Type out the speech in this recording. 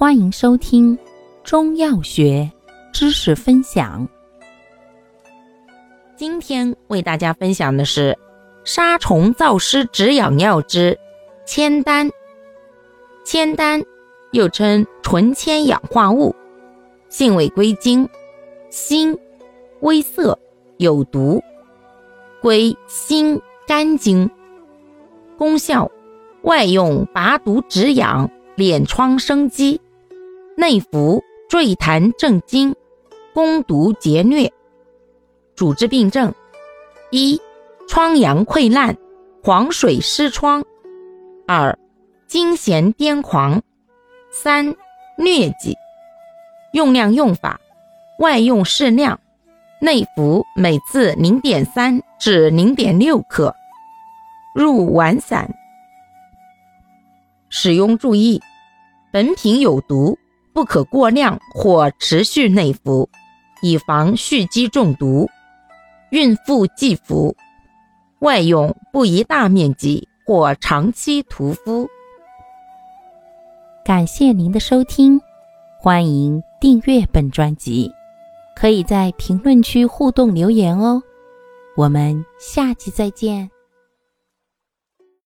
欢迎收听中药学知识分享。今天为大家分享的是杀虫燥湿止痒药之千丹。千丹又称纯铅氧化物，性味归经：辛，微涩，有毒，归心肝经。功效：外用拔毒止痒、敛疮生肌。内服坠痰镇惊，攻毒劫疟。主治病症：一、疮疡溃烂、黄水湿疮；二、惊痫癫狂；三、疟疾。用量用法：外用适量，内服每次零点三至零点六克，入丸散。使用注意：本品有毒。不可过量或持续内服，以防蓄积中毒。孕妇忌服。外用不宜大面积或长期涂敷。感谢您的收听，欢迎订阅本专辑，可以在评论区互动留言哦。我们下期再见。